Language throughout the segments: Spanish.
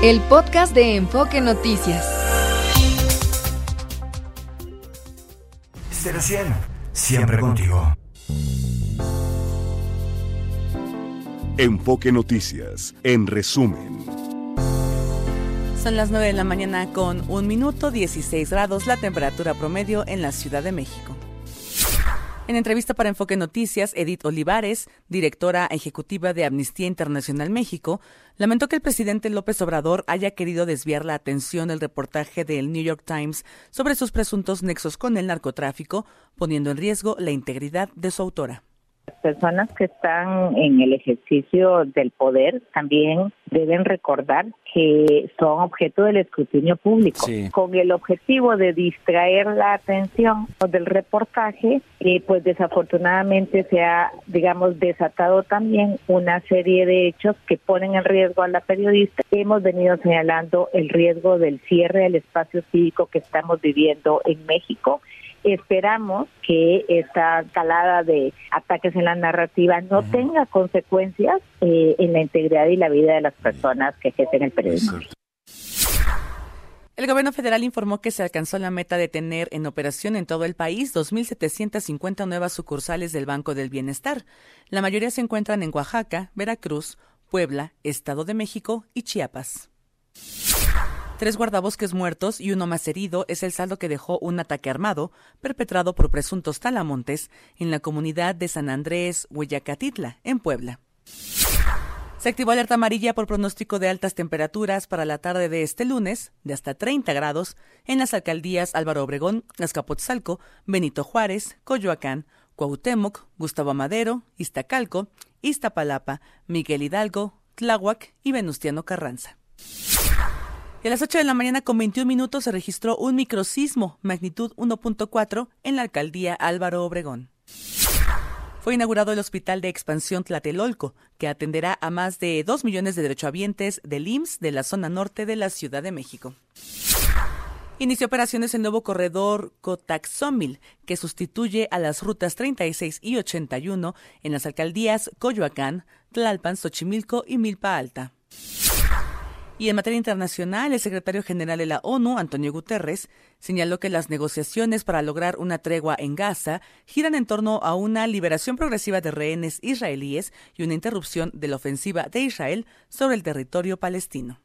El podcast de Enfoque Noticias. Estela 100, siempre contigo. Enfoque Noticias, en resumen. Son las 9 de la mañana con un minuto 16 grados la temperatura promedio en la Ciudad de México. En entrevista para Enfoque Noticias, Edith Olivares, directora ejecutiva de Amnistía Internacional México, lamentó que el presidente López Obrador haya querido desviar la atención del reportaje del New York Times sobre sus presuntos nexos con el narcotráfico, poniendo en riesgo la integridad de su autora personas que están en el ejercicio del poder también deben recordar que son objeto del escrutinio público, con el objetivo de distraer la atención del reportaje, y pues desafortunadamente se ha, digamos, desatado también una serie de hechos que ponen en riesgo a la periodista. Hemos venido señalando el riesgo del cierre del espacio cívico que estamos viviendo en México Esperamos que esta calada de ataques en la narrativa no tenga consecuencias eh, en la integridad y la vida de las personas que ejercen el periodismo. El gobierno federal informó que se alcanzó la meta de tener en operación en todo el país 2.750 nuevas sucursales del Banco del Bienestar. La mayoría se encuentran en Oaxaca, Veracruz, Puebla, Estado de México y Chiapas. Tres guardabosques muertos y uno más herido es el saldo que dejó un ataque armado perpetrado por presuntos talamontes en la comunidad de San Andrés, Huayacatitla, en Puebla. Se activó alerta amarilla por pronóstico de altas temperaturas para la tarde de este lunes, de hasta 30 grados, en las alcaldías Álvaro Obregón, Azcapotzalco, Benito Juárez, Coyoacán, Cuauhtémoc, Gustavo Madero, Iztacalco, Iztapalapa, Miguel Hidalgo, Tláhuac y Venustiano Carranza. Y a las 8 de la mañana con 21 minutos se registró un microsismo, magnitud 1.4, en la alcaldía Álvaro Obregón. Fue inaugurado el Hospital de Expansión Tlatelolco, que atenderá a más de 2 millones de derechohabientes del IMSS de la zona norte de la Ciudad de México. Inició operaciones el nuevo corredor Cotaxómil, que sustituye a las rutas 36 y 81 en las alcaldías Coyoacán, Tlalpan, Xochimilco y Milpa Alta. Y en materia internacional, el secretario general de la ONU, Antonio Guterres, señaló que las negociaciones para lograr una tregua en Gaza giran en torno a una liberación progresiva de rehenes israelíes y una interrupción de la ofensiva de Israel sobre el territorio palestino.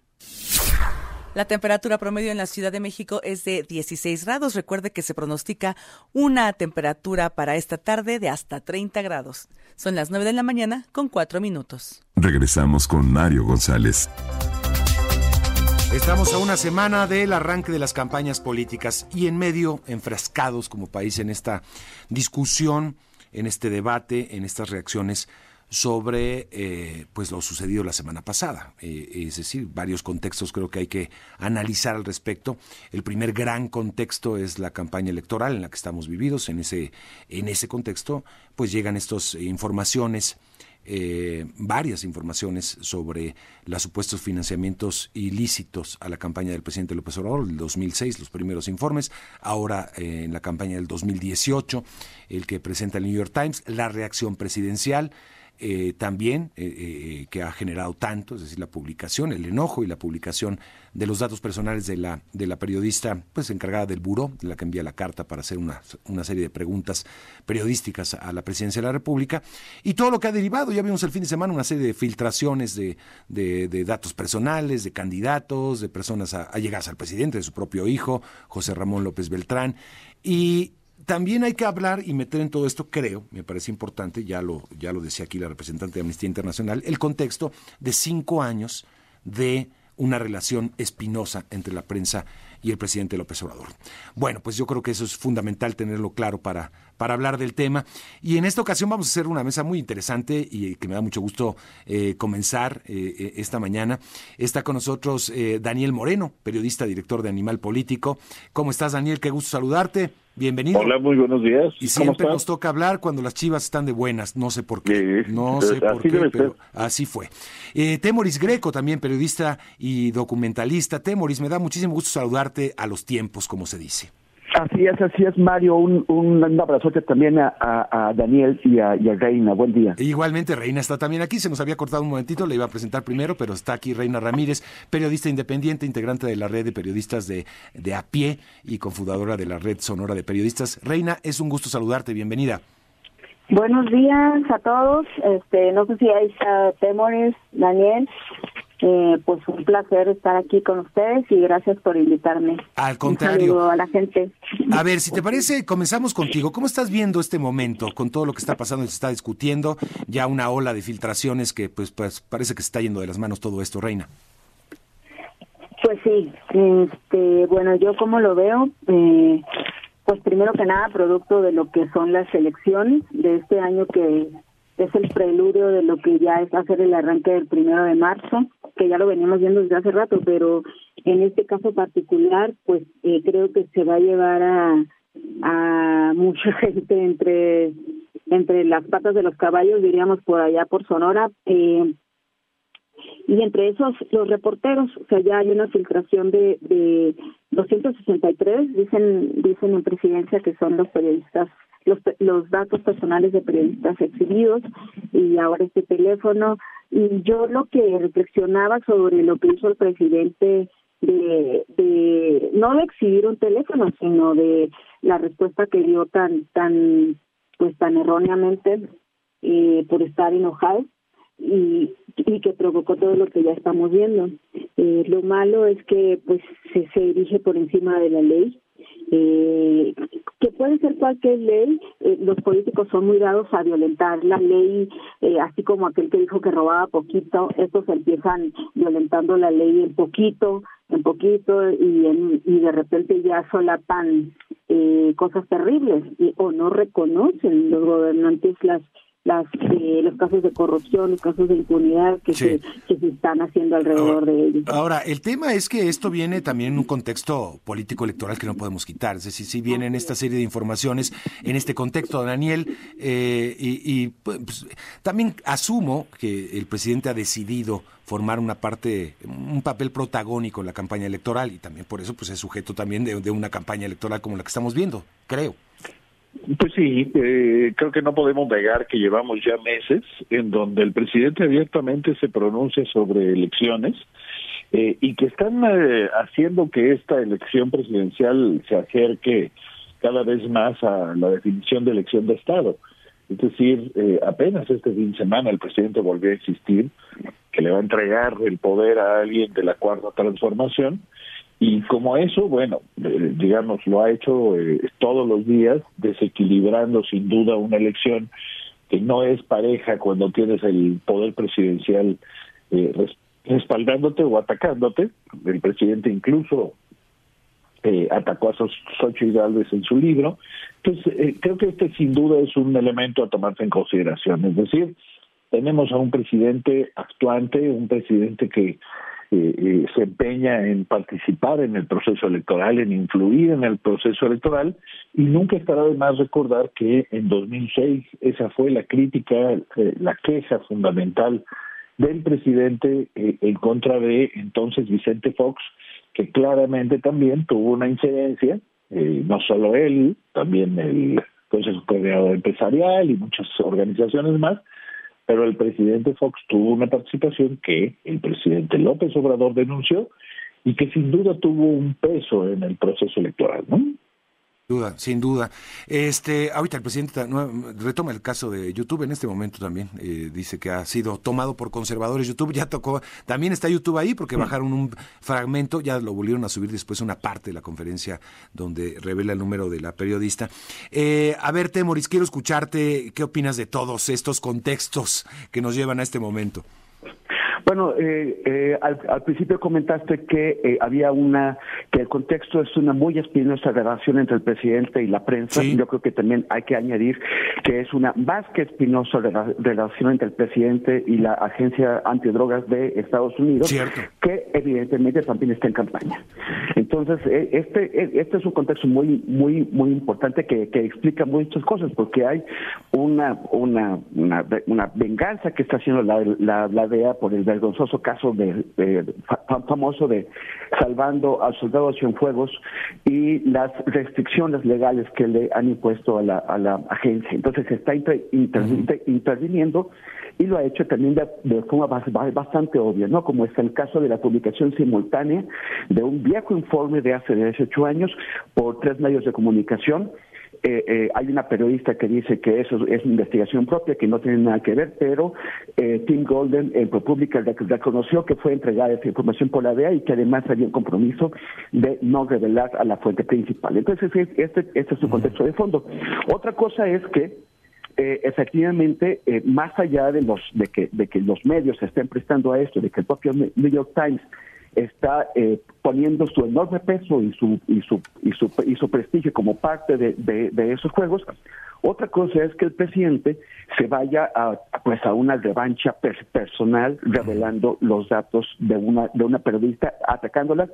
La temperatura promedio en la Ciudad de México es de 16 grados. Recuerde que se pronostica una temperatura para esta tarde de hasta 30 grados. Son las 9 de la mañana con 4 minutos. Regresamos con Mario González. Estamos a una semana del arranque de las campañas políticas y en medio, enfrascados como país en esta discusión, en este debate, en estas reacciones sobre eh, pues lo sucedido la semana pasada. Eh, es decir, varios contextos creo que hay que analizar al respecto. El primer gran contexto es la campaña electoral en la que estamos vividos. En ese, en ese contexto, pues llegan estas informaciones eh, varias informaciones sobre los supuestos financiamientos ilícitos a la campaña del presidente López Obrador, del 2006, los primeros informes, ahora eh, en la campaña del 2018, el que presenta el New York Times, la reacción presidencial, eh, también eh, eh, que ha generado tanto, es decir, la publicación, el enojo y la publicación de los datos personales de la, de la periodista pues encargada del buró, de la que envía la carta para hacer una, una serie de preguntas periodísticas a la presidencia de la República, y todo lo que ha derivado, ya vimos el fin de semana una serie de filtraciones de, de, datos personales, de candidatos, de personas allegadas al presidente, de su propio hijo, José Ramón López Beltrán, y también hay que hablar y meter en todo esto, creo, me parece importante, ya lo, ya lo decía aquí la representante de Amnistía Internacional, el contexto de cinco años de una relación espinosa entre la prensa y el presidente López Obrador. Bueno, pues yo creo que eso es fundamental tenerlo claro para, para hablar del tema. Y en esta ocasión vamos a hacer una mesa muy interesante y que me da mucho gusto eh, comenzar eh, eh, esta mañana. Está con nosotros Daniel Moreno, periodista, director de Animal Político. ¿Cómo estás, Daniel? Qué gusto saludarte. Bienvenido. Hola, muy buenos días. Y siempre nos toca hablar cuando las chivas están de buenas, no sé por qué. no sé por qué, pero así fue. Eh, Temoris Greco, también periodista y documentalista. Temoris, me da muchísimo gusto saludarte a los tiempos, como se dice. Así es, así es, Mario. Un, un, abrazote también a, Daniel y a, Reina. Buen día. igualmente, Reina está también aquí. Se nos había cortado un momentito, le iba a presentar primero, pero está aquí Reina Ramírez, periodista independiente, integrante de la red de periodistas de, de a pie y cofundadora de la red sonora de periodistas. Reina, es un gusto saludarte. Bienvenida. Buenos días a todos. Este, no sé si hay temores, Daniel. Eh, pues un placer estar aquí con ustedes y gracias por invitarme. Al contrario. a la gente. A ver, si te parece, comenzamos contigo. ¿Cómo estás viendo este momento con todo lo que está pasando y se está discutiendo? Ya una ola de filtraciones que pues, pues parece que se está yendo de las manos todo esto, Reina. Pues sí, este, bueno, yo como lo veo, eh, pues primero que nada producto de lo que son las elecciones de este año que es el preludio de lo que ya es hacer el arranque del primero de marzo, que ya lo veníamos viendo desde hace rato, pero en este caso particular, pues eh, creo que se va a llevar a, a mucha gente entre entre las patas de los caballos, diríamos por allá por Sonora, eh, y entre esos los reporteros, o sea, ya hay una filtración de, de 263, dicen dicen en presidencia que son los periodistas los, los datos personales de periodistas exhibidos y ahora este teléfono. Y yo lo que reflexionaba sobre lo que hizo el presidente de, de no de exhibir un teléfono, sino de la respuesta que dio tan, tan, pues tan erróneamente eh, por estar enojado y, y que provocó todo lo que ya estamos viendo. Eh, lo malo es que pues se, se dirige por encima de la ley eh, que puede ser cualquier ley, eh, los políticos son muy dados a violentar la ley, eh, así como aquel que dijo que robaba poquito, estos empiezan violentando la ley en poquito, en poquito, y, en, y de repente ya solapan eh, cosas terribles, y, o no reconocen los gobernantes las las eh, los casos de corrupción, los casos de impunidad que, se, que se están haciendo alrededor de ellos. Ahora, el tema es que esto viene también en un contexto político electoral que no podemos quitar. Es decir, si vienen esta serie de informaciones en este contexto, Daniel, eh, y, pues, también asumo que el presidente ha decidido formar una parte, un papel protagónico en la campaña electoral y también por eso pues es sujeto también de una campaña electoral como la que estamos viendo, creo. Pues sí, eh, creo que no podemos negar que llevamos ya meses en donde el presidente abiertamente se pronuncia sobre elecciones eh, y que están eh, haciendo que esta elección presidencial se acerque cada vez más a la definición de elección de Estado. Es decir, apenas este fin de semana el presidente volvió a insistir que le va a entregar el poder a alguien de la cuarta transformación y como eso, bueno, eh, digamos, lo ha hecho eh, todos los días, desequilibrando sin duda una elección que no es pareja cuando tienes el poder presidencial eh, respaldándote o atacándote. El presidente incluso atacó a Xochitl Gálvez en su libro. Entonces, creo que este sin duda es un elemento a tomarse en consideración. Es decir, tenemos a un presidente actuante, un presidente que eh, se empeña en participar en el proceso electoral, en influir en el proceso electoral, y nunca estará de más recordar que en 2006 esa fue la crítica, eh, la queja fundamental del presidente eh, en contra de entonces Vicente Fox, que claramente también tuvo una incidencia, no solo él, también el Consejo Coordinador Empresarial y muchas organizaciones más, pero el presidente Fox tuvo una participación que el presidente López Obrador denunció y que sin duda tuvo un peso en el proceso electoral, ¿no? Duda, sin duda. Este, ahorita el presidente retoma el caso de YouTube en este momento también. Eh, dice que ha sido tomado por conservadores. YouTube ya tocó, también está YouTube ahí porque bajaron un fragmento, ya lo volvieron a subir después una parte de la conferencia donde revela el número de la periodista. Eh, a ver, Temoris, quiero escucharte. ¿Qué opinas de todos estos contextos que nos llevan a este momento? Bueno, eh, eh, al, principio comentaste que eh, había una, que el contexto es una muy espinosa relación entre el presidente y la prensa. Yo creo que también hay que añadir que es una más que espinosa relación entre el presidente y la agencia antidrogas de Estados Unidos, que evidentemente también está en campaña. Entonces, Entonces, e, este, e, este es un contexto muy, muy, muy importante que, que explica muchas cosas, porque hay una, una, una, venganza que está haciendo la, la, la, DEA por el vergonzoso caso de, famoso de salvando al soldado Cienfuegos y las restricciones legales que le han impuesto a la, a la agencia. Entonces, se está interviniendo y lo ha hecho también de, forma bastante obvia, ¿no? Como es el caso de la publicación simultánea de un viejo informe de hace 18 años por tres medios de comunicación. Eh, eh, hay una periodista que dice que eso es investigación propia, que no tiene nada que ver, pero eh, Tim Golden en ProPublica reconoció que fue entregada esa información por la DEA y que además había un compromiso de no revelar a la fuente principal. Entonces, este, este es su contexto de fondo. Otra cosa es que eh, efectivamente, eh, más allá de los de que, de que los medios se estén prestando a esto, de que el propio New York Times está eh, poniendo su enorme peso y su y su y su, y su prestigio como parte de, de, esos juegos. Otra cosa es que el presidente se vaya a pues a una revancha personal revelando los datos de una de una periodista atacándola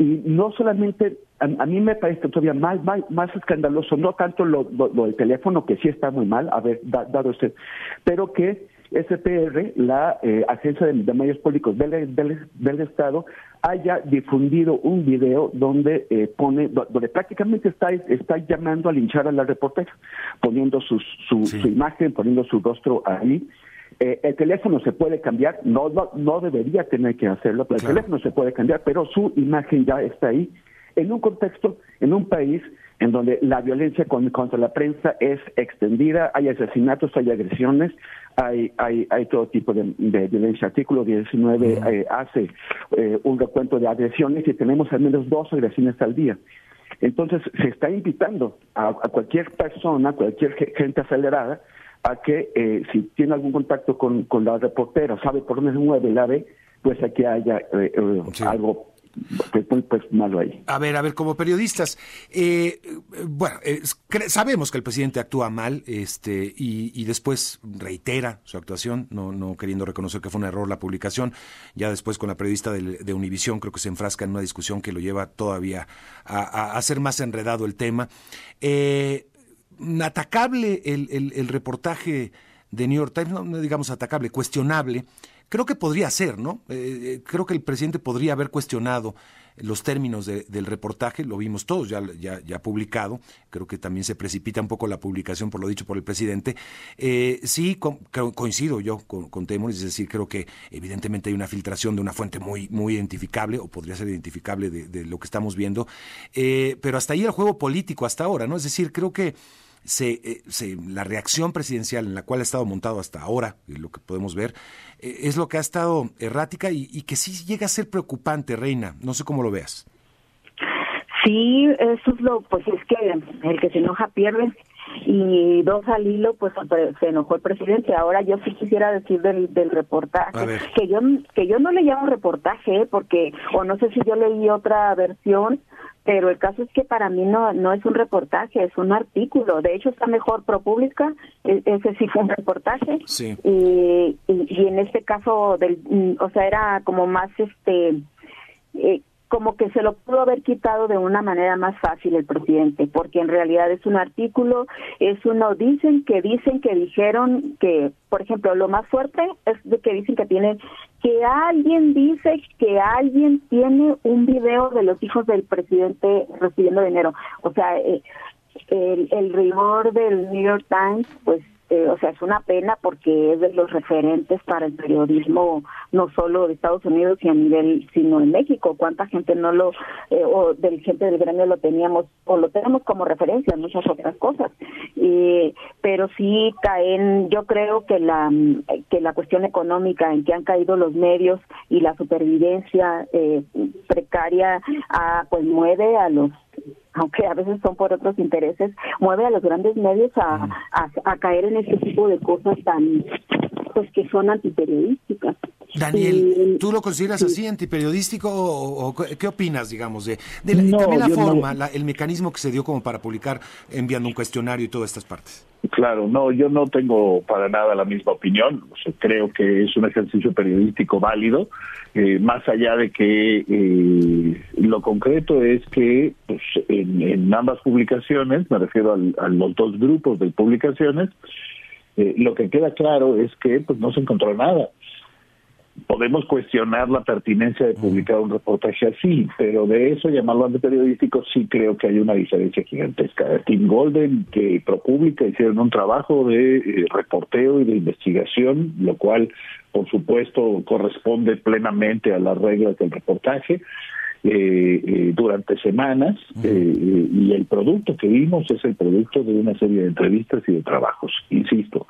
y no solamente, a, mí me parece todavía más, más, escandaloso, no tanto lo, del teléfono, que sí está muy mal, haber dado usted, pero que SPR, la eh, Agencia de, Medios Públicos del, del, Estado, haya difundido un video donde eh, pone, donde prácticamente está, está llamando a linchar a la reportera, poniendo su, su imagen, poniendo su rostro ahí, eh, el teléfono se puede cambiar, no, no, debería tener que hacerlo, pero el teléfono se puede cambiar, pero su imagen ya está ahí, en un contexto, en un país en donde la violencia contra la prensa es extendida, hay asesinatos, hay agresiones, hay, hay, hay todo tipo de, violencia. Artículo 19 eh, hace eh, un recuento de agresiones y tenemos al menos dos agresiones al día. Entonces, se está invitando a, a cualquier persona, cualquier gente acelerada, a que eh, si tiene algún contacto con, con la reportera, sabe por dónde se mueve la ve, pues aquí haya eh, eh, algo pues, pues, pues, malo ahí. A ver, a ver, como periodistas, bueno, sabemos que el presidente actúa mal, este, y, después reitera su actuación, no, no queriendo reconocer que fue un error la publicación. Ya después con la periodista de, de Univisión creo que se enfrasca en una discusión que lo lleva todavía a, a hacer más enredado el tema. Eh, atacable el, el, reportaje de New York Times, no, digamos atacable, cuestionable, creo que podría ser, ¿no? Eh, eh, creo que el presidente podría haber cuestionado los términos del reportaje, lo vimos todos ya, ya, ya, publicado, creo que también se precipita un poco la publicación por lo dicho por el presidente. Eh, sí, coincido yo con, con es decir, creo que evidentemente hay una filtración de una fuente muy, muy identificable, o podría ser identificable de, lo que estamos viendo, pero hasta ahí el juego político hasta ahora, ¿no? Es decir, creo que eh, se, la reacción presidencial en la cual ha estado montado hasta ahora, lo que podemos ver, eh, es lo que ha estado errática y, que sí llega a ser preocupante, Reina. No sé cómo lo veas. Sí, eso es lo, pues es que el que se enoja pierde y dos al hilo pues se enojó el presidente ahora yo sí quisiera decir del, del reportaje que yo que yo no le llamo reportaje porque o no sé si yo leí otra versión pero el caso es que para mí no no es un reportaje, es un artículo. De hecho, está mejor ProPublica, e, ese sí fue un reportaje. Sí. Y, y, en este caso, del, mm, o sea, era como más este. Eh, como que se lo pudo haber quitado de una manera más fácil el presidente, porque en realidad es un artículo, es uno, dicen que dicen que dijeron que, por ejemplo, lo más fuerte es de que dicen que tienen, que alguien dice que alguien tiene un video de los hijos del presidente recibiendo dinero. O sea, eh, el, el rigor del New York Times, pues eh, o sea, es una pena porque es de los referentes para el periodismo, no solo de Estados Unidos y a nivel, sino en México. ¿Cuánta gente no lo, eh, o del gente del gremio lo teníamos, o lo tenemos como referencia en muchas otras cosas? pero sí caen, yo creo que la, que la cuestión económica en que han caído los medios y la supervivencia eh, precaria, ah, pues mueve a los aunque a veces son por otros intereses, mueve a los grandes medios a, a, caer en este tipo de cosas tan, pues que son antiperiodísticas. Daniel, ¿tú lo consideras así, antiperiodístico o, qué opinas, digamos, de, también la forma, el mecanismo que se dio como para publicar enviando un cuestionario y todas estas partes? Claro, no, yo no tengo para nada la misma opinión. creo que es un ejercicio periodístico válido, eh, más allá de que eh, lo concreto es que pues, en, ambas publicaciones, me refiero a los dos grupos de publicaciones, eh, lo que queda claro es que pues no se encontró nada podemos cuestionar la pertinencia de publicar un reportaje así, pero de eso llamarlo antiperiodístico sí creo que hay una diferencia gigantesca. Tim Golden que ProPublica hicieron un trabajo de eh, reporteo y de investigación, lo cual por supuesto corresponde plenamente a las reglas del reportaje. Eh, eh, durante semanas y el producto que vimos es el producto de una serie de entrevistas y de trabajos, insisto.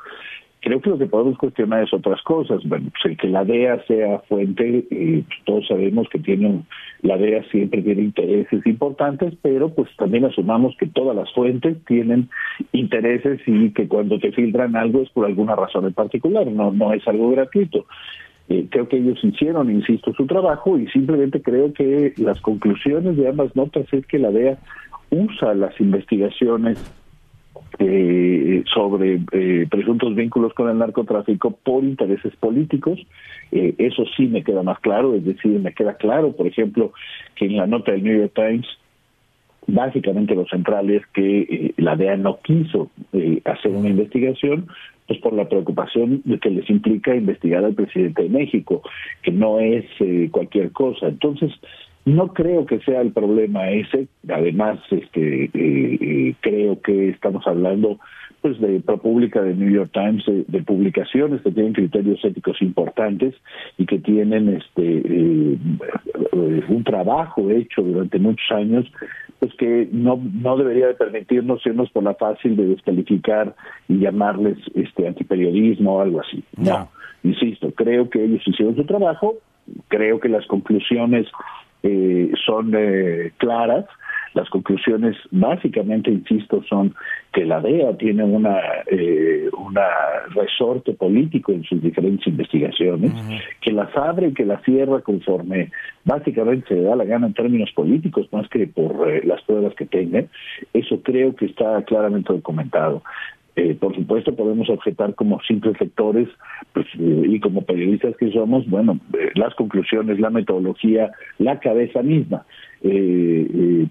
Creo que lo que podemos cuestionar es otras cosas. Bueno, pues el que la DEA sea fuente, eh, todos sabemos que tiene la DEA siempre tiene intereses importantes, pero pues también asumamos que todas las fuentes tienen intereses y que cuando te filtran algo es por alguna razón en particular, no, no es algo gratuito. Eh, creo que ellos hicieron, insisto, su trabajo y simplemente creo que las conclusiones de ambas notas es que la DEA usa las investigaciones eh, sobre eh, presuntos vínculos con el narcotráfico por intereses políticos. Eh, eso sí me queda más claro, es decir, me queda claro, por ejemplo, que en la nota del New York Times, básicamente lo central es que eh, la DEA no quiso hacer una investigación pues por la preocupación de que les implica investigar al presidente de México, que no es cualquier cosa. Entonces, no creo que sea el problema ese. Además, este, eh, eh, creo que estamos hablando pues de ProPublica, de New York Times, de, publicaciones que tienen criterios éticos importantes y que tienen este eh, un trabajo hecho durante muchos años, pues que no no debería de permitirnos irnos por la fácil de descalificar y llamarles este antiperiodismo o algo así. no. insisto, creo que ellos hicieron su trabajo, creo que las conclusiones eh, son eh, claras. Las conclusiones, básicamente, insisto, son que la DEA tiene una, eh, una resorte político en sus diferentes investigaciones, que las abre y que las cierra conforme básicamente se da la gana en términos políticos, más que por eh, las pruebas que tengan. Eso creo que está claramente documentado. Eh, por supuesto, podemos objetar como simples lectores pues, eh, y como periodistas que somos, bueno, eh, las conclusiones, la metodología, la cabeza misma.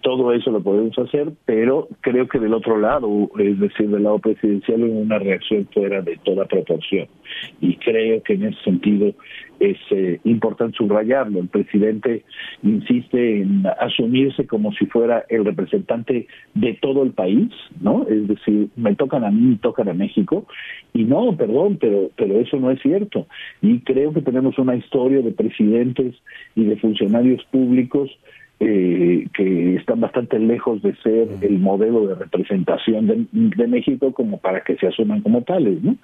Todo eso lo podemos hacer, pero creo que del otro lado, es decir, del lado presidencial, hay una reacción fuera de toda proporción. Y creo que en ese sentido es eh, importante subrayarlo. El presidente insiste en asumirse como si fuera el representante de todo el país, ¿no? Es decir, me tocan a mí, tocan a México. Y no, perdón, pero, pero eso no es cierto. Y creo que tenemos una historia de presidentes y de funcionarios públicos eh, que están bastante lejos de ser el modelo de representación de, México como para que se asuman como tales. ¿no?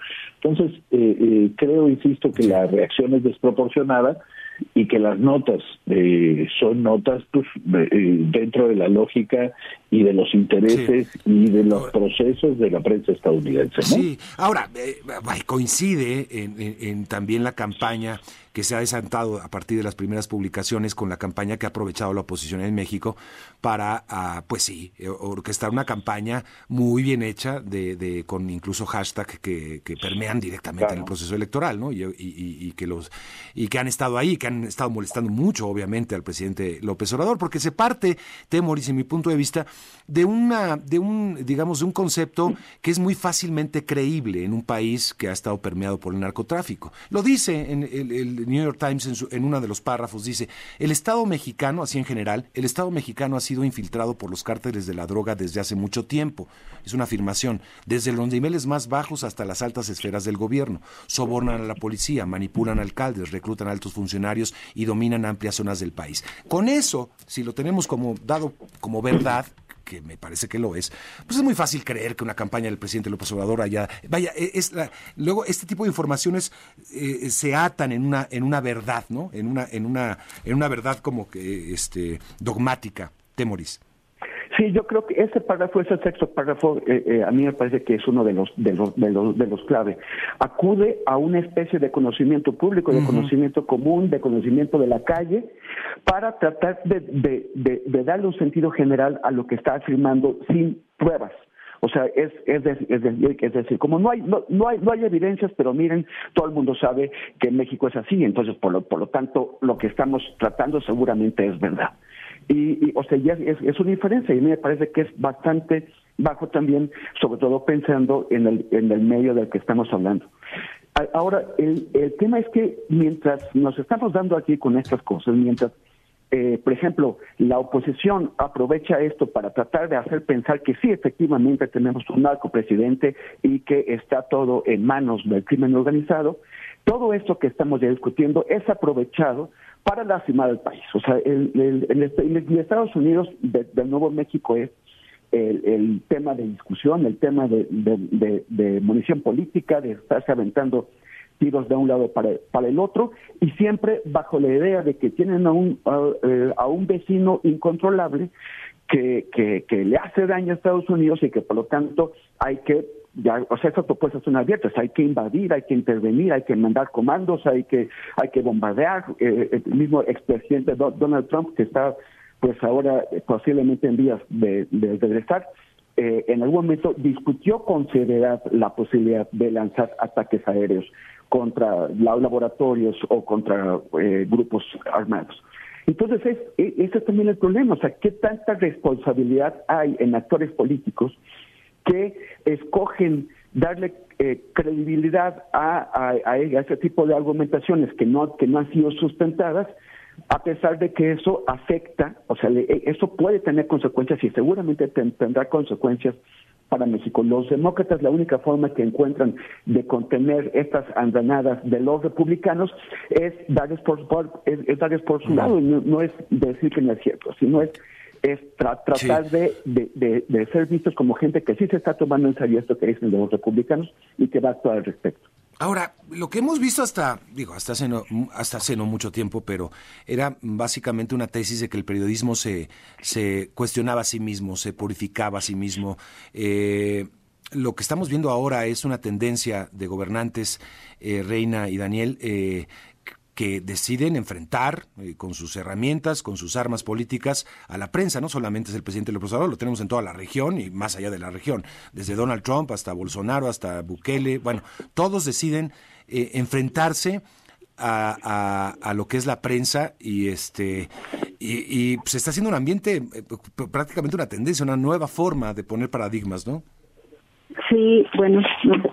Entonces, eh, eh, creo, insisto, que la reacción es desproporcionada y que las notas eh, son notas pues, dentro de la lógica y de los intereses y de los procesos de la prensa estadounidense. ¿no? Sí, ahora, coincide en también la campaña que se ha desatado a partir de las primeras publicaciones con la campaña que ha aprovechado la oposición en México para, ah, pues sí, eh, orquestar una campaña muy bien hecha, de, de con incluso hashtag que, que permean directamente en el proceso electoral, ¿no? Y, y, que los y que han estado ahí, que han estado molestando mucho, obviamente, al presidente López Obrador, porque se parte, Temoris, en mi punto de vista, de una, de un, digamos, de un concepto que es muy fácilmente creíble en un país que ha estado permeado por el narcotráfico. Lo dice en el New York Times en, en uno de los párrafos dice, el Estado mexicano, así en general, el Estado mexicano ha sido infiltrado por los cárteles de la droga desde hace mucho tiempo. Es una afirmación, desde los niveles más bajos hasta las altas esferas del gobierno. Sobornan a la policía, manipulan alcaldes, reclutan altos funcionarios y dominan amplias zonas del país. Con eso, si lo tenemos como dado como verdad, que me parece que lo es, pues es muy fácil creer que una campaña del presidente López Obrador haya, vaya, e, es la, luego este tipo de informaciones eh, se atan en una en una verdad, ¿no? En una en una en una verdad como que este dogmática, Temoris. Sí, yo creo que ese párrafo, ese sexto párrafo, eh, eh, a mí me parece que es uno de los de los de los de los clave. Acude a una especie de conocimiento público, de conocimiento común, de conocimiento de la calle, para tratar de, de, de, darle un sentido general a lo que está afirmando sin pruebas. O sea, es, es, es, decir, como no hay, no, no, hay, no hay evidencias, pero miren, todo el mundo sabe que México es así, entonces por lo, por lo tanto lo que estamos tratando seguramente es verdad. Y, o sea, ya es, es, una diferencia y me parece que es bastante bajo también, sobre todo pensando en el, en el medio del que estamos hablando. Ahora, el, el tema es que mientras nos estamos dando aquí con estas cosas, mientras, eh, por ejemplo, la oposición aprovecha esto para tratar de hacer pensar que sí, efectivamente tenemos un narco presidente y que está todo en manos del crimen organizado, todo esto que estamos ya discutiendo es aprovechado para lastimar al país. O sea, el, el, Estados Unidos del Nuevo México es el, tema de discusión, el tema de, de, munición política, de estarse aventando tiros de un lado para, el otro, y siempre bajo la idea de que tienen a un, a, eh, un vecino incontrolable que, que, que le hace daño a Estados Unidos y que por lo tanto hay que ya, o sea, esas propuestas son abiertas, hay que invadir, hay que intervenir, hay que mandar comandos, hay que, hay que bombardear. Eh, el mismo expresidente Donald Trump, que está pues ahora posiblemente en vías de, regresar, eh, en algún momento discutió con seriedad la posibilidad de lanzar ataques aéreos contra laboratorios o contra eh, grupos armados. Entonces, es, e, ese es también el problema, o sea, ¿qué tanta responsabilidad hay en actores políticos que escogen darle eh, credibilidad a, a, ese tipo de argumentaciones que no, que no han sido sustentadas, a pesar de que eso afecta, o sea, e, eso puede tener consecuencias y seguramente tendrá consecuencias para México. Los demócratas la única forma que encuentran de contener estas andanadas de los republicanos es darles por, es, darles por su lado, y no es decir que no es cierto, sino es es tratar de, de, ser vistos como gente que sí se está tomando en serio esto que dicen los republicanos y que va a actuar al respecto. Ahora, lo que hemos visto hasta, digo, hasta hace no, hasta hace no mucho tiempo, pero era básicamente una tesis de que el periodismo se, se cuestionaba a sí mismo, se purificaba a sí mismo. Eh, lo que estamos viendo ahora es una tendencia de gobernantes, eh, Reina y Daniel, eh, que deciden enfrentar eh, con sus herramientas, con sus armas políticas a la prensa. No solamente es el presidente López Obrador, lo tenemos en toda la región y más allá de la región, desde Donald Trump hasta Bolsonaro, hasta Bukele. Bueno, todos deciden eh, enfrentarse a, lo que es la prensa y este y, se está haciendo un ambiente eh, prácticamente una tendencia, una nueva forma de poner paradigmas, ¿no? Sí, bueno,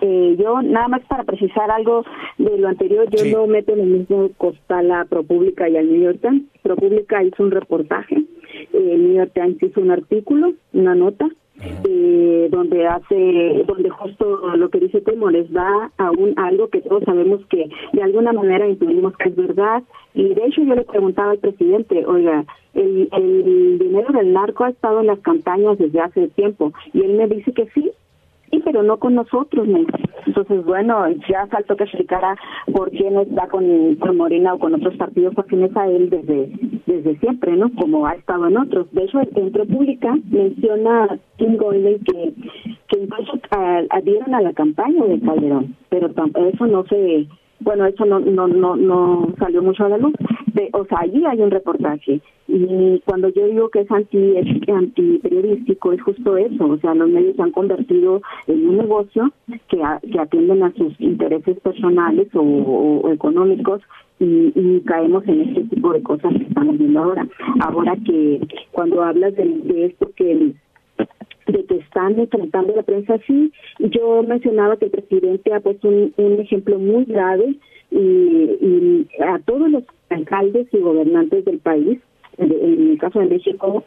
eh, yo nada más para precisar algo de lo anterior, yo no meto en el mismo costal a ProPublica y al New York Times. ProPublica hizo un reportaje, eh, el New York Times hizo un artículo, una nota, eh, donde hace, donde justo lo que dice Temo les da a un algo que todos sabemos que de alguna manera intuimos que es verdad. Y de hecho yo le preguntaba al presidente, oiga, el, el dinero del narco ha estado en las campañas desde hace tiempo. Y él me dice que sí, Sí, pero no con nosotros, Entonces, bueno, ya faltó que explicara por qué no está con, Morena o con otros partidos afines a él desde desde siempre, ¿no? Como ha estado en otros. De hecho, en Pública menciona Tim Golden que, que incluso adhieron a la campaña de Calderón, pero eso no se bueno, eso no, no, no, no salió mucho a la luz. De, o sea, allí hay un reportaje. Y cuando yo digo que es anti, anti periodístico, es justo eso. O sea, los medios se han convertido en un negocio que, que atienden a sus intereses personales o, económicos y, y, caemos en este tipo de cosas que estamos viendo ahora. Ahora que cuando hablas de, de esto que de que están enfrentando la prensa así. Yo mencionaba que el presidente ha puesto un, ejemplo muy grave y, a todos los alcaldes y gobernantes del país en el caso de México,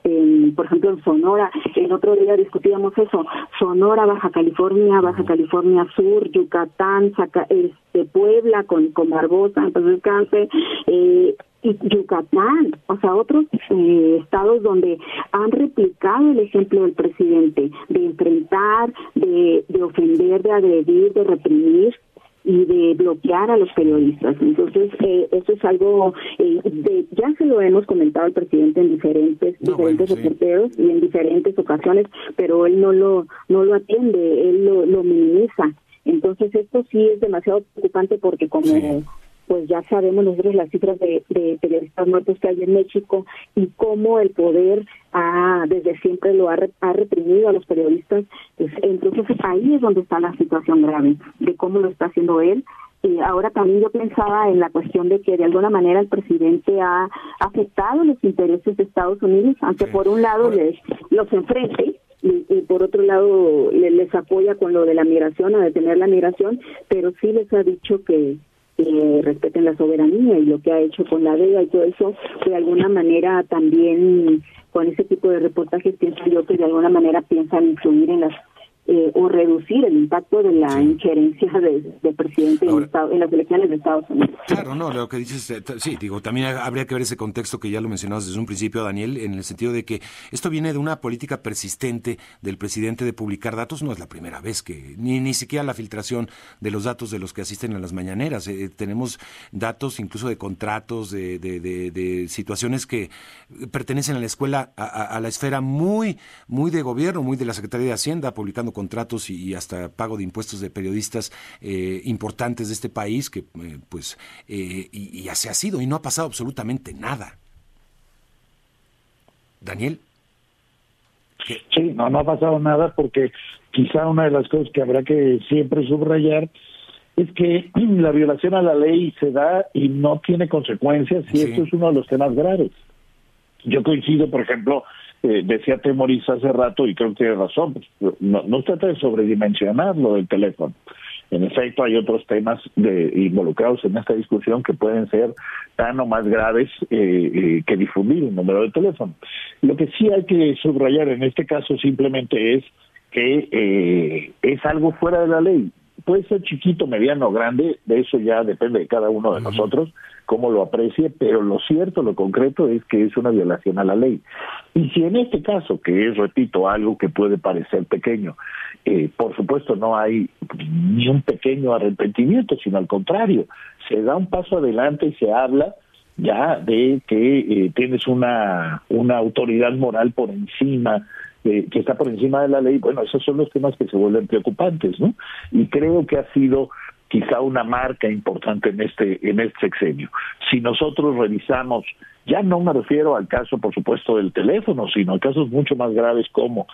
por ejemplo en Sonora, el otro día discutíamos eso, Sonora, Baja California, Baja California Sur, Yucatán, este, Puebla con, con Barbosa, entonces cáncer, eh, y Yucatán, o sea, otros eh, estados donde han replicado el ejemplo del presidente de enfrentar, de, de ofender, de agredir, de reprimir. y de bloquear a los periodistas. Entonces, eh, eso es algo, eh, de, ya se lo hemos comentado al presidente en diferentes, diferentes reporteros y en diferentes ocasiones, pero él no lo, no lo atiende, él lo, lo minimiza. Entonces, esto sí es demasiado preocupante porque como pues ya sabemos nosotros las cifras de, periodistas muertos que hay en México y cómo el poder ha, desde siempre lo ha, ha reprimido a los periodistas. Pues, entonces ahí es donde está la situación grave, de cómo lo está haciendo él. Y ahora también yo pensaba en la cuestión de que de alguna manera el presidente ha afectado los intereses de Estados Unidos, aunque por un lado les los enfrente y, por otro lado les apoya con lo de la migración, a detener la migración, pero sí les ha dicho que que respeten la soberanía y lo que ha hecho con la DEA y todo eso, de alguna manera también con ese tipo de reportajes pienso yo que de alguna manera piensan influir en las eh, o reducir el impacto de la injerencia del presidente en, las elecciones de Estados Unidos. Claro, no, lo que dices, eh, sí, digo, también habría que ver ese contexto que ya lo mencionabas desde un principio, Daniel, en el sentido de que esto viene de una política persistente del presidente de publicar datos, no es la primera vez que, ni, ni siquiera la filtración de los datos de los que asisten a las mañaneras, eh, tenemos datos incluso de contratos, de, de, situaciones que pertenecen a la escuela, a, a la esfera muy, muy de gobierno, muy de la Secretaría de Hacienda, publicando contratos y, hasta pago de impuestos de periodistas eh, importantes de este país, que eh, pues eh, y, y así ha sido y no ha pasado absolutamente nada. Daniel. Sí, no, no ha pasado nada porque quizá una de las cosas que habrá que siempre subrayar es que la violación a la ley se da y no tiene consecuencias y esto es uno de los temas graves. Yo coincido, por ejemplo, eh, decía Temoris hace rato, y creo que tiene razón, pues, no, no trata de sobredimensionar lo del teléfono. En efecto, hay otros temas de, involucrados en esta discusión que pueden ser tan o más graves eh, eh, que difundir un número de teléfono. Lo que sí hay que subrayar en este caso simplemente es que es algo fuera de la ley puede ser chiquito, mediano, grande, de eso ya depende de cada uno de nosotros, cómo lo aprecie, pero lo cierto, lo concreto es que es una violación a la ley. Y si en este caso, que es, repito, algo que puede parecer pequeño, eh, por supuesto no hay ni un pequeño arrepentimiento, sino al contrario, se da un paso adelante y se habla ya de que eh, tienes una, una autoridad moral por encima que está por encima de la ley, bueno, esos son los temas que se vuelven preocupantes, ¿no? Y creo que ha sido quizá una marca importante en este en este sexenio. Si nosotros revisamos, ya no me refiero al caso, por supuesto, del teléfono, sino a casos mucho más graves como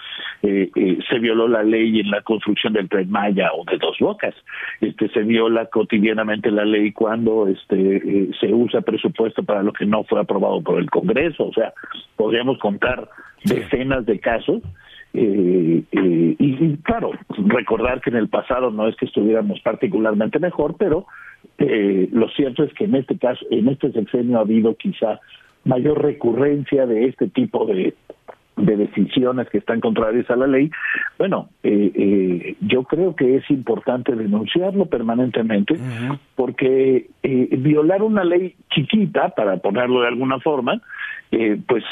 eh, eh, se violó la ley en la construcción del tren Maya o de Dos Bocas, este se viola cotidianamente la ley cuando este eh, se usa presupuesto para lo que no fue aprobado por el Congreso, o sea, podríamos contar decenas de casos. Eh, eh, y, claro, recordar que en el pasado no es que estuviéramos particularmente mejor, pero eh, lo cierto es que en este caso, en este sexenio ha habido quizá mayor recurrencia de este tipo de, de decisiones que están contrarias a la ley, bueno, eh, eh, yo creo que es importante denunciarlo permanentemente porque eh, violar una ley chiquita, para ponerlo de alguna forma, pues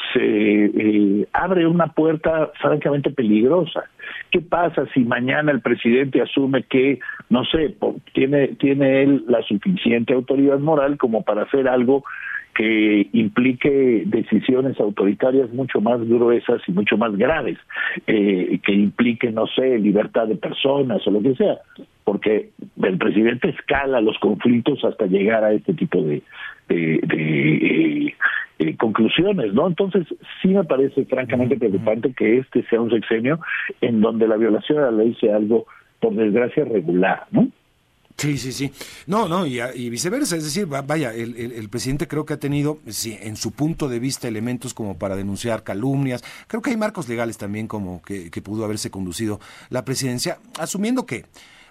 abre una puerta francamente peligrosa. ¿Qué pasa si mañana el presidente asume que, no sé, tiene, tiene él la suficiente autoridad moral como para hacer algo que implique decisiones autoritarias mucho más gruesas y mucho más graves, eh, que implique, no sé, libertad de personas o lo que sea, porque el presidente escala los conflictos hasta llegar a este tipo de, de, eh, eh, conclusiones, ¿no? Entonces, sí me parece francamente preocupante que este sea un sexenio en donde la violación de la ley sea algo, por desgracia, regular, ¿no? Sí, sí, sí. No, no, y, viceversa. Es decir, vaya, el, presidente creo que ha tenido, sí, en su punto de vista, elementos como para denunciar calumnias. Creo que hay marcos legales también como que pudo haberse conducido la presidencia, asumiendo que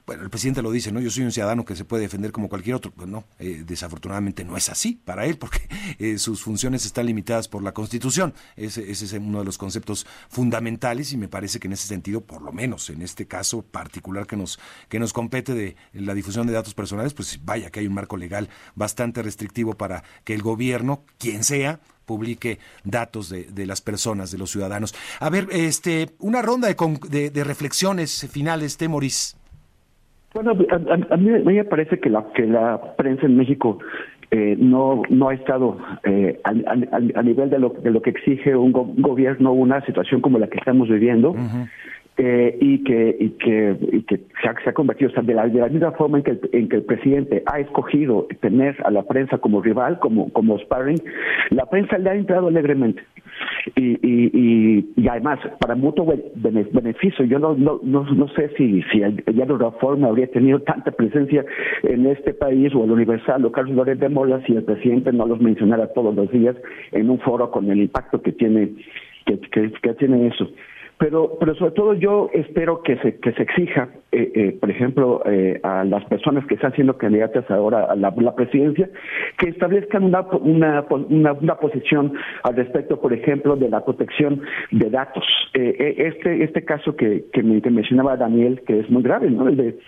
bueno, el presidente lo dice, ¿no? Yo soy un ciudadano que se puede defender como cualquier otro. Pues no, eh, desafortunadamente no es así para él, porque eh, sus funciones están limitadas por la Constitución. Ese, es uno de los conceptos fundamentales y me parece que en ese sentido, por lo menos en este caso particular que nos, que nos compete de la difusión de datos personales, pues vaya que hay un marco legal bastante restrictivo para que el gobierno, quien sea, publique datos de, de, las personas, de los ciudadanos. A ver, este, una ronda de, de, de reflexiones finales, Temoris. Bueno, a, mí, me parece que la que la prensa en México eh, no no ha estado eh, a, nivel de lo, de lo que exige un gobierno una situación como la que estamos viviendo eh, y que y que, y que se, ha, convertido de, la, de la misma forma en que, el, en que el presidente ha escogido tener a la prensa como rival como como sparring la prensa le ha entrado alegremente. Y, y, y, además para mutuo beneficio yo no no no, sé si si el, ya de otra forma habría tenido tanta presencia en este país o el Universal o Carlos López de Mola si el presidente no los mencionara todos los días en un foro con el impacto que tiene que, que tiene eso pero pero sobre todo yo espero que se que se exija eh, eh, por ejemplo eh, a las personas que están siendo candidatas ahora a la, presidencia que establezcan una, una una, posición al respecto por ejemplo de la protección de datos. Este este caso que que, me, mencionaba Daniel que es muy grave no el de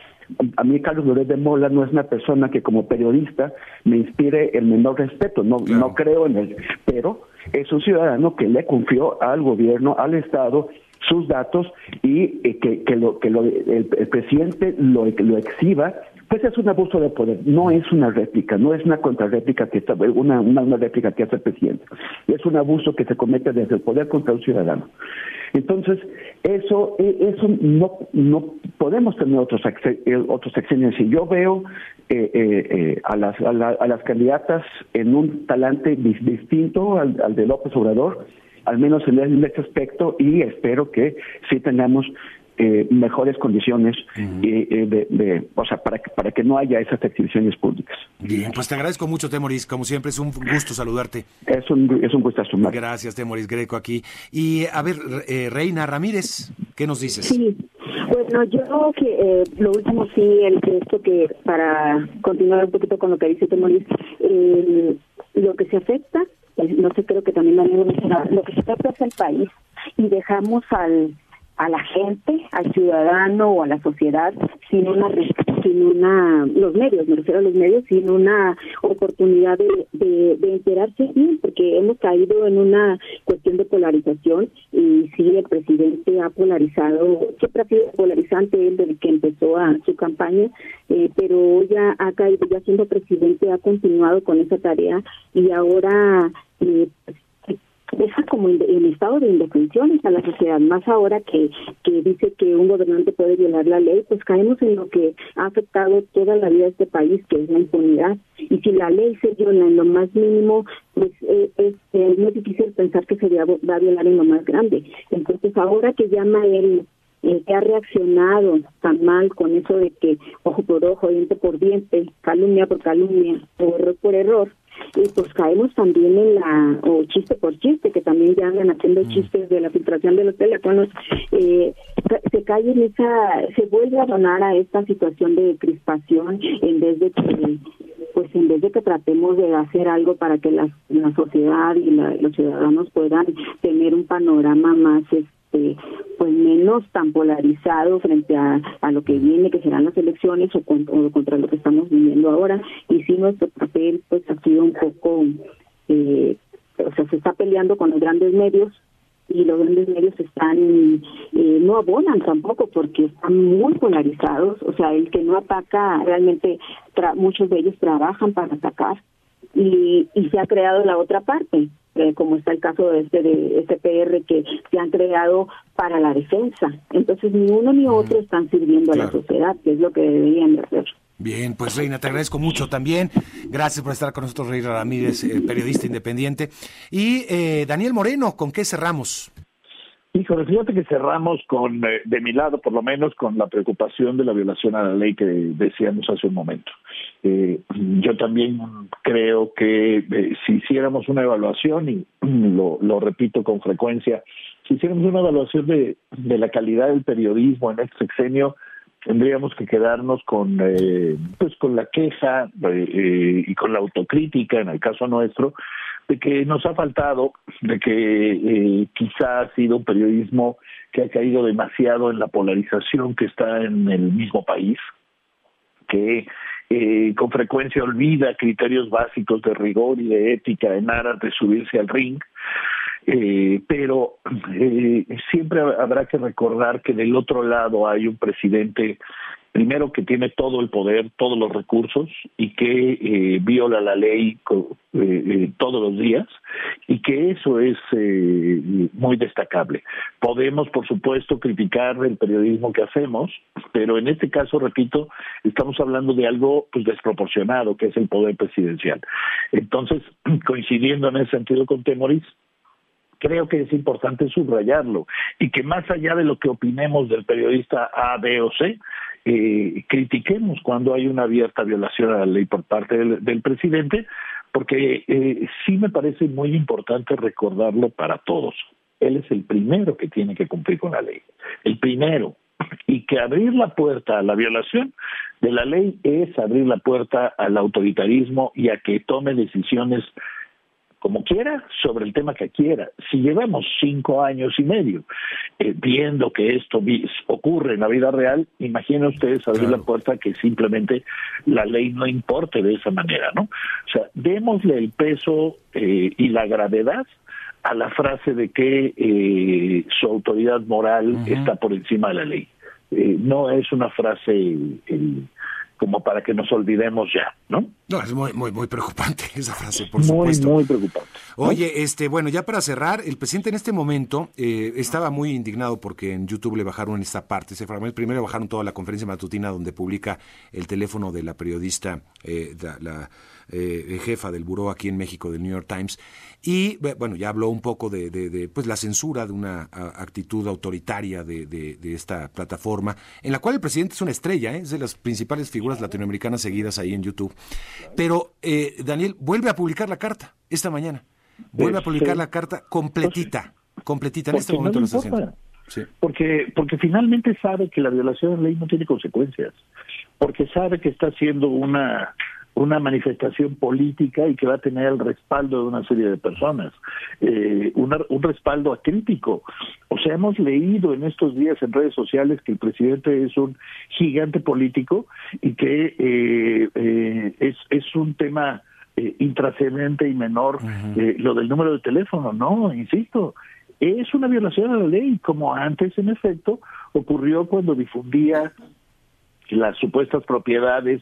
a mí Carlos Loret de Mola no es una persona que como periodista me inspire el menor respeto, no, no creo en él, pero es un ciudadano que le confió al gobierno, al Estado sus datos y eh, que, que, lo, que lo, el, presidente lo, lo exhiba, pues es un abuso de poder, no es una réplica, no es una contrarréplica que una, una, una réplica que hace el presidente, es un abuso que se comete desde el poder contra un ciudadano. Entonces, eso, e, eso no, no podemos tener otros, eh, otros sexenios. Y yo veo eh, eh, a, las, a, las candidatas en un talante distinto al, al de López Obrador, al menos en este aspecto, y espero que sí tengamos eh, mejores condiciones eh, de, o sea, para, para que no haya esas exhibiciones públicas. Bien, pues te agradezco mucho, Temoris. Como siempre, es un gusto saludarte. Es un, es un gusto asumir. Gracias, Temoris Greco, aquí. Y a ver, eh, Reina Ramírez, ¿qué nos dices? Sí. Bueno, yo que eh, lo último sí, el que esto que para continuar un poquito con lo que dice Temoris, lo que se afecta no sé, creo que también lo lo que se trata es el país y dejamos al a la gente, al ciudadano o a la sociedad sin una sin una los medios, me refiero a los medios, sin una oportunidad de, de, enterarse bien, porque hemos caído en una cuestión de polarización y sí el presidente ha polarizado, siempre ha sido polarizante él desde que empezó a su campaña, eh, pero ya ha caído, ya siendo presidente ha continuado con esa tarea y ahora eh, deja como en, estado de indefensión a la sociedad, más ahora que, que dice que un gobernante puede violar la ley, pues caemos en lo que ha afectado toda la vida de este país, que es la impunidad. Y si la ley se viola en lo más mínimo, pues eh, es, muy difícil pensar que se va a violar en lo más grande. Entonces ahora que llama él eh, que ha reaccionado tan mal con eso de que ojo por ojo, diente por diente, calumnia por calumnia, error por error, y pues caemos también en la, o chiste por chiste, que también ya andan haciendo mm. chistes de la filtración de los teléfonos, eh, se cae en esa, se vuelve a donar a esta situación de crispación en vez de que pues en vez de que tratemos de hacer algo para que la, la sociedad y los ciudadanos puedan tener un panorama más este, pues menos tan polarizado frente a, a lo que viene, que serán las elecciones o, contra lo que estamos viviendo ahora. Y sí, nuestro papel pues ha sido un poco, eh, o sea, se está peleando con los grandes medios y los grandes medios están eh, no abonan tampoco porque están muy polarizados o sea el que no ataca realmente muchos de ellos trabajan para atacar y, y se ha creado la otra parte eh, como está el caso de este de SPR que se han creado para la defensa. Entonces ni uno ni otro están sirviendo a la sociedad, que es lo que deberían de hacer. Bien, pues Reina, te agradezco mucho también. Gracias por estar con nosotros, Reina Ramírez, eh, periodista independiente. Y eh, Daniel Moreno, ¿con qué cerramos? Híjole, fíjate que cerramos con, de mi lado por lo menos, con la preocupación de la violación a la ley que decíamos hace un momento. Eh, yo también creo que eh, si hiciéramos una evaluación, y lo, repito con frecuencia, si hiciéramos una evaluación de, de la calidad del periodismo en este sexenio, tendríamos que quedarnos con eh, pues con la queja eh, y con la autocrítica en el caso nuestro de que nos ha faltado de que eh, quizá ha sido un periodismo que ha caído demasiado en la polarización que está en el mismo país que eh, con frecuencia olvida criterios básicos de rigor y de ética en aras de subirse al ring, eh, pero eh, siempre habrá que recordar que del otro lado hay un presidente primero que tiene todo el poder, todos los recursos y que eh, viola la ley eh, eh, todos los días y que eso es muy destacable. Podemos, por supuesto, criticar el periodismo que hacemos, pero en este caso, repito, estamos hablando de algo pues desproporcionado, que es el poder presidencial. Entonces, coincidiendo en ese sentido con Temoris, creo que es importante subrayarlo y que más allá de lo que opinemos del periodista A, B o C, eh, critiquemos cuando hay una abierta violación a la ley por parte del, presidente, porque eh, sí me parece muy importante recordarlo para todos. Él es el primero que tiene que cumplir con la ley, el primero. Y que abrir la puerta a la violación de la ley es abrir la puerta al autoritarismo y a que tome decisiones como quiera, sobre el tema que quiera. Si llevamos cinco años y medio eh, viendo que esto ocurre en la vida real, imaginen ustedes abrir la puerta que simplemente la ley no importe de esa manera, ¿no? O sea, démosle el peso eh, y la gravedad a la frase de que eh, su autoridad moral está por encima de la ley. no es una frase como para que nos olvidemos ya, ¿no? No, es muy, muy, muy preocupante esa frase, por supuesto. Muy, muy preocupante. Oye, este, bueno, ya para cerrar, el presidente en este momento eh, estaba muy indignado porque en YouTube le bajaron esta parte, ese fragmento. Primero bajaron toda la conferencia matutina donde publica el teléfono de la periodista, eh, la, eh, jefa del buró aquí en México, del New York Times. Y bueno, ya habló un poco de, pues la censura de una actitud autoritaria de, esta plataforma, en la cual el presidente es una estrella, ¿eh? es de las principales figuras latinoamericanas seguidas ahí en YouTube. Pero eh, Daniel vuelve a publicar la carta esta mañana. Vuelve a publicar la carta completita, completita. En este momento lo está haciendo. Porque, porque finalmente sabe que la violación de la ley no tiene consecuencias, porque sabe que está haciendo una una manifestación política y que va a tener el respaldo de una serie de personas, eh, un respaldo acrítico. O sea, hemos leído en estos días en redes sociales que el presidente es un gigante político y que eh, eh, es, es un tema eh, intrascendente y menor eh, lo del número de teléfono. No, insisto, es una violación a la ley, como antes, en efecto, ocurrió cuando difundía las supuestas propiedades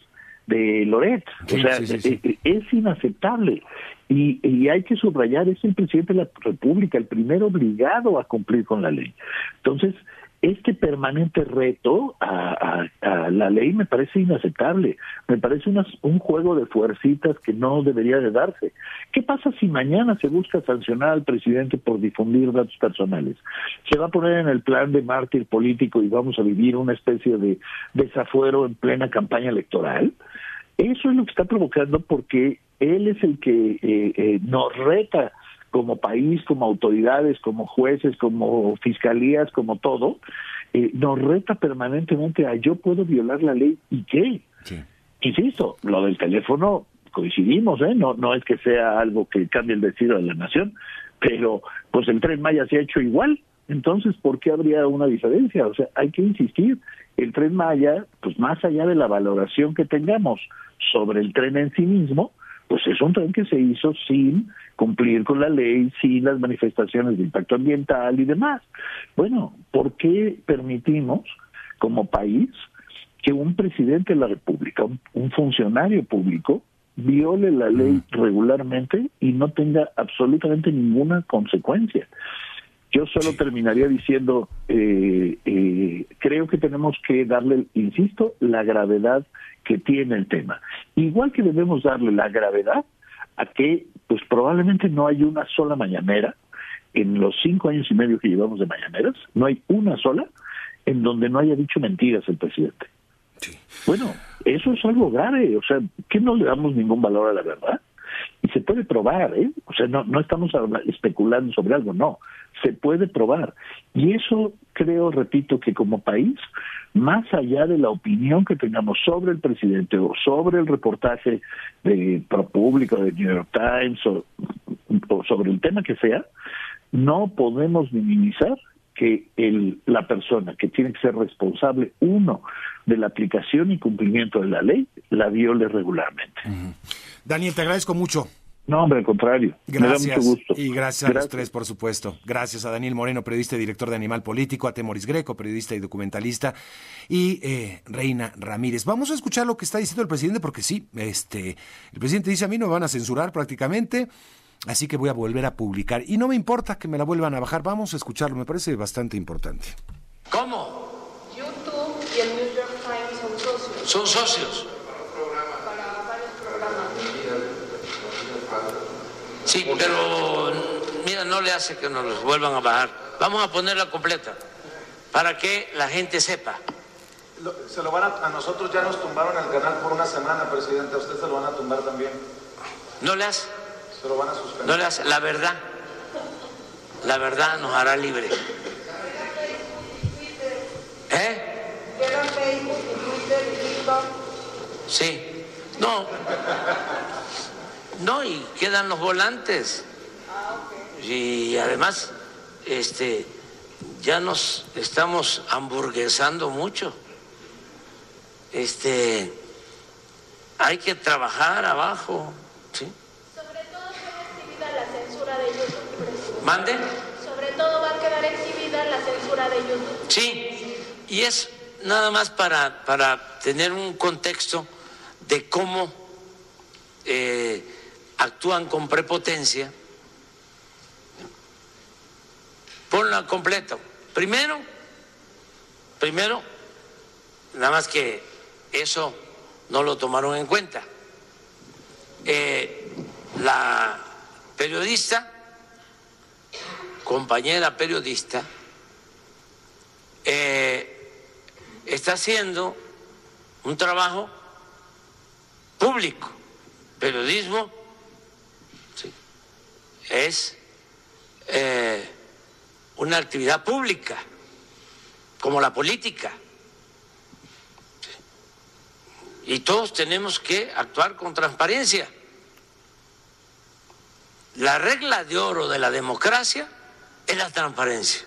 de Loret. o sea, eh, eh, es, inaceptable. Y, y, hay que subrayar, es el presidente de la República, el primero obligado a cumplir con la ley. Entonces, este permanente reto a, la ley me parece inaceptable, me parece un juego de fuercitas que no debería de darse. ¿Qué pasa si mañana se busca sancionar al presidente por difundir datos personales? ¿Se va a poner en el plan de mártir político y vamos a vivir una especie de desafuero en plena campaña electoral? Eso es lo que está provocando porque él es el que eh, eh, nos reta como país, como autoridades, como jueces, como fiscalías, como todo, eh, nos reta permanentemente a yo puedo violar la ley y qué. Insisto, lo del teléfono coincidimos, ¿eh? No, no es que sea algo que cambie el destino de la nación, pero pues el tren Maya se ha hecho igual. Entonces, ¿por qué habría una diferencia? O sea, hay que insistir. El tren Maya, pues más allá de la valoración que tengamos sobre el tren en sí mismo, pues es un tren que se hizo sin cumplir con la ley, sin las manifestaciones de impacto ambiental y demás. Bueno, ¿por qué permitimos como país que un presidente de la República, un, funcionario público, viole la ley mm. regularmente y no tenga absolutamente ninguna consecuencia? Yo solo terminaría diciendo, eh, eh, creo que tenemos que darle, insisto, la gravedad que tiene el tema. Igual que debemos darle la gravedad a que, pues probablemente no hay una sola mañanera en los cinco años y medio que llevamos de mañaneras, no hay una sola en donde no haya dicho mentiras el presidente. Bueno, eso es algo grave, o sea, que no le damos ningún valor a la verdad y se puede probar, ¿eh? O sea, no, no estamos especulando sobre algo, no, se puede probar. Y eso creo, repito, que como país, más allá de la opinión que tengamos sobre el presidente o sobre el reportaje de ProPublica, de New York Times o, sobre el tema que sea, no podemos minimizar que el, la persona que tiene que ser responsable, uno, de la aplicación y cumplimiento de la ley, la viole regularmente. Daniel, te agradezco mucho. No, hombre, al contrario. Gracias. Me da mucho gusto. Y gracias, a los tres, por supuesto. Gracias a Daniel Moreno, periodista y director de Animal Político, a Temoris Greco, periodista y documentalista, y eh, Reina Ramírez. Vamos a escuchar lo que está diciendo el presidente, porque sí, este, el presidente dice a mí no me van a censurar prácticamente. Así que voy a volver a publicar. Y no me importa que me la vuelvan a bajar. Vamos a escucharlo. Me parece bastante importante. ¿Cómo? YouTube y el New York Times son socios. Son socios. Sí, pero mira, no le hace que nos los vuelvan a bajar. Vamos a ponerla completa para que la gente sepa. se lo van a, a, nosotros ya nos tumbaron el canal por una semana, presidente. A usted se lo van a tumbar también. No le hace. Se lo van a suspender. No le hace. La verdad, la verdad nos hará libre. ¿Eh? Facebook, Twitter y TikTok? Sí. No. No, y quedan los volantes. Y además, este, ya nos estamos hamburguesando mucho. Este, hay que trabajar abajo, ¿sí? Sobre todo queda exhibida la censura de YouTube. ¿Mande? Sobre todo va a quedar exhibida la censura de YouTube. Sí, y es nada más para, para tener un contexto de cómo eh, actúan con prepotencia, ponla completo. Primero, primero, nada más que eso no lo tomaron en cuenta. Eh, la periodista, compañera periodista, eh, está haciendo un trabajo público, periodismo es eh, una actividad pública, como la política. Y todos tenemos que actuar con transparencia. La regla de oro de la democracia es la transparencia.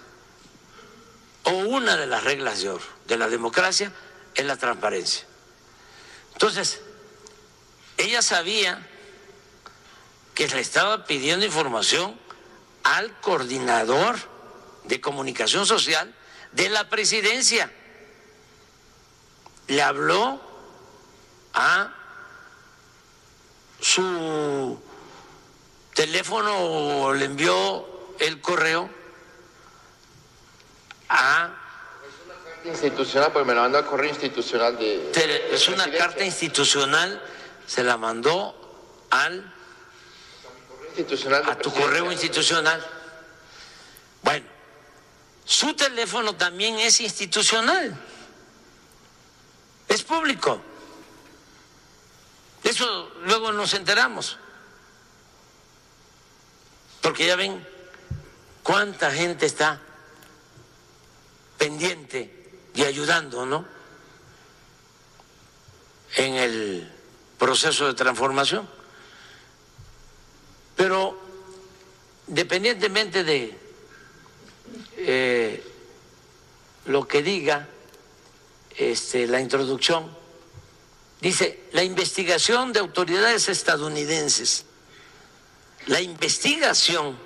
O una de las reglas de oro de la democracia es la transparencia. Entonces, ella sabía que le estaba pidiendo información al coordinador de comunicación social de la presidencia. Le habló a su teléfono o le envió el correo a institucional, pues me la mandó al correo institucional de. Es una carta institucional, se la mandó al a tu correo institucional. Bueno, su teléfono también es institucional, es público. Eso luego nos enteramos. Porque ya ven cuánta gente está pendiente y ayudando, ¿no? En el proceso de transformación. Pero independientemente de eh, lo que diga este, la introducción, dice, la investigación de autoridades estadounidenses, la investigación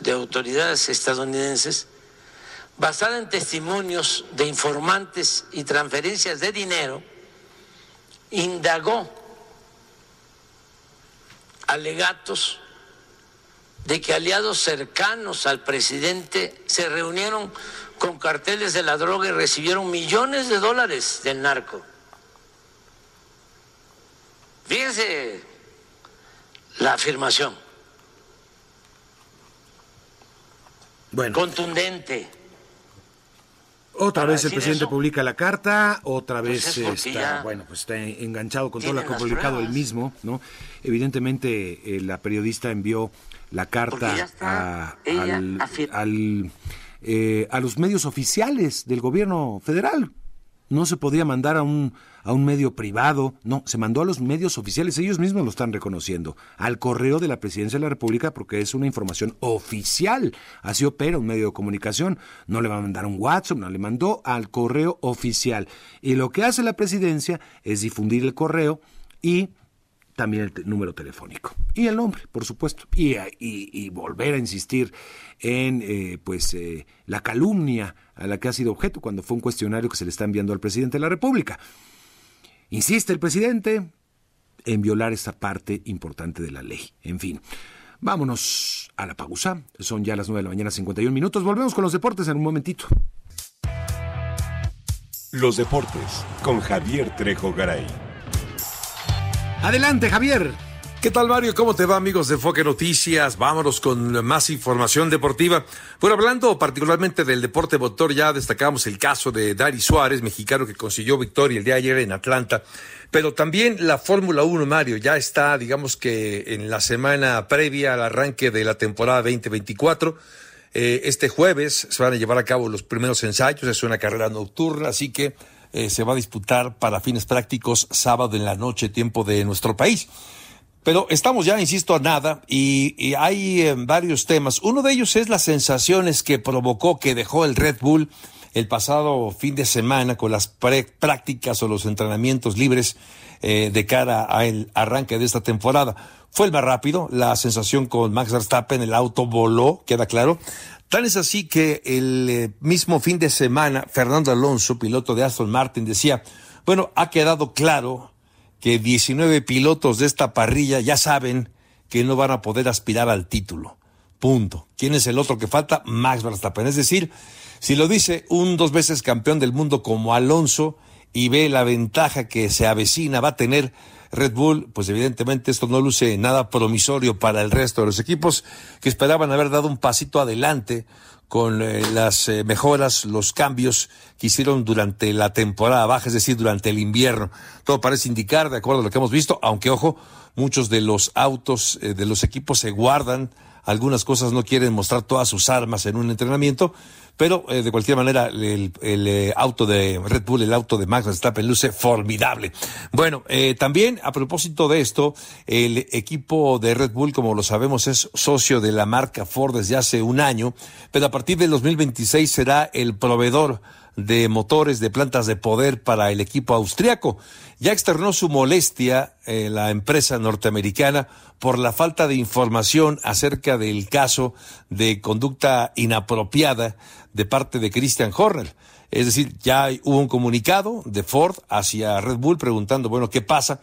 de autoridades estadounidenses basada en testimonios de informantes y transferencias de dinero, indagó alegatos de que aliados cercanos al presidente se reunieron con carteles de la droga y recibieron millones de dólares del narco. Fíjense la afirmación. Bueno. Contundente. Otra vez el presidente publica la carta, otra pues vez está, bueno, pues está enganchado con todo lo que ha publicado él mismo, ¿no? Evidentemente eh, la periodista envió la carta a, eh, a los medios oficiales del gobierno federal. No se podía mandar a un a un medio privado, no, se mandó a los medios oficiales, ellos mismos lo están reconociendo, al correo de la Presidencia de la República porque es una información oficial, así opera un medio de comunicación, no le va a mandar un WhatsApp, no le mandó al correo oficial. Y lo que hace la Presidencia es difundir el correo y también el número telefónico y el nombre, por supuesto, y, y, volver a insistir en eh, pues eh, la calumnia a la que ha sido objeto cuando fue un cuestionario que se le está enviando al presidente de la República. Insiste el presidente en violar esta parte importante de la ley. En fin, vámonos a la pausa. Son ya las 9 de la mañana, 51 minutos. Volvemos con los deportes en un momentito. Los deportes con Javier Trejo Garay. Adelante, Javier. ¿Qué tal, Mario? ¿Cómo te va, amigos de Foque Noticias? Vámonos con más información deportiva. Bueno, hablando particularmente del deporte motor, ya destacamos el caso de Dari Suárez, mexicano que consiguió victoria el día de ayer en Atlanta. Pero también la Fórmula 1, Mario, ya está, digamos que en la semana previa al arranque de la temporada 2024. Eh, este jueves se van a llevar a cabo los primeros ensayos, es una carrera nocturna, así que eh, se va a disputar para fines prácticos sábado en la noche, tiempo de nuestro país. Pero estamos ya, insisto, a nada y, hay eh, varios temas. Uno de ellos es las sensaciones que provocó, que dejó el Red Bull el pasado fin de semana con las prácticas o los entrenamientos libres eh, de cara al arranque de esta temporada. Fue el más rápido, la sensación con Max Verstappen, el auto voló, queda claro. Tal es así que el eh, mismo fin de semana, Fernando Alonso, piloto de Aston Martin, decía, bueno, ha quedado claro que 19 pilotos de esta parrilla ya saben que no van a poder aspirar al título. Punto. ¿Quién es el otro que falta? Max Verstappen. Es decir, si lo dice un dos veces campeón del mundo como Alonso y ve la ventaja que se avecina, va a tener Red Bull, pues evidentemente esto no luce nada promisorio para el resto de los equipos que esperaban haber dado un pasito adelante con eh, las eh, mejoras, los cambios que hicieron durante la temporada baja, es decir, durante el invierno. Todo parece indicar, de acuerdo a lo que hemos visto, aunque ojo, muchos de los autos eh, de los equipos se guardan, algunas cosas no quieren mostrar todas sus armas en un entrenamiento, pero eh, de cualquier manera el, eh, auto de Red Bull, el auto de Max Verstappen luce formidable. Bueno, eh, también a propósito de esto, el equipo de Red Bull, como lo sabemos, es socio de la marca Ford desde hace un año, pero a partir del 2026 será el proveedor de motores de plantas de poder para el equipo austriaco. Ya externó su molestia eh, la empresa norteamericana por la falta de información acerca del caso de conducta inapropiada de parte de Christian Horner. Es decir, ya hubo un comunicado de Ford hacia Red Bull preguntando, bueno, ¿qué pasa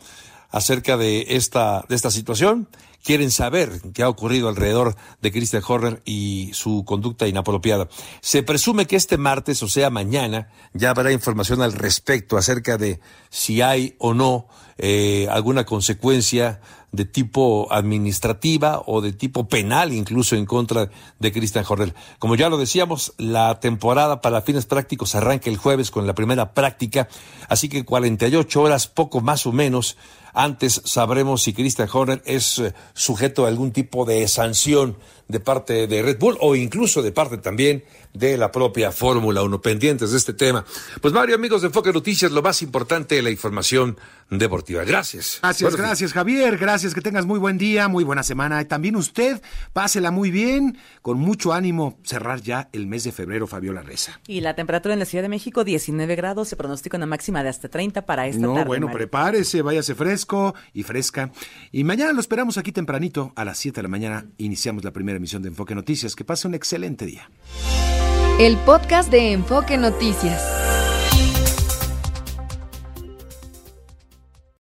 acerca de esta, de esta situación? Quieren saber qué ha ocurrido alrededor de Christian Horner y su conducta inapropiada. Se presume que este martes, o sea, mañana, ya habrá información al respecto acerca de si hay o no eh, alguna consecuencia de tipo administrativa o de tipo penal incluso en contra de Christian Horner. Como ya lo decíamos, la temporada para fines prácticos arranca el jueves con la primera práctica, así que 48 horas, poco más o menos, antes sabremos si Christian Horner es eh, sujeto a algún tipo de sanción de parte de Red Bull o incluso de parte también de la propia Fórmula 1, pendientes de este tema. Pues Mario, amigos de Enfoque Noticias, lo más importante, la información deportiva. Gracias. Gracias, gracias Javier, gracias, que tengas muy buen día, muy buena semana. Y también usted, pásela muy bien, con mucho ánimo, cerrar ya el mes de febrero, Fabiola Reza. Y la temperatura en la Ciudad de México, 19 grados, se pronostica una máxima de hasta 30 para esta no, tarde. bueno, prepárese, váyase fresco y fresca. Y mañana lo esperamos aquí tempranito, a las 7 de la mañana, iniciamos la emisión de Enfoque Noticias. Que pase un excelente día. El podcast de Enfoque Noticias.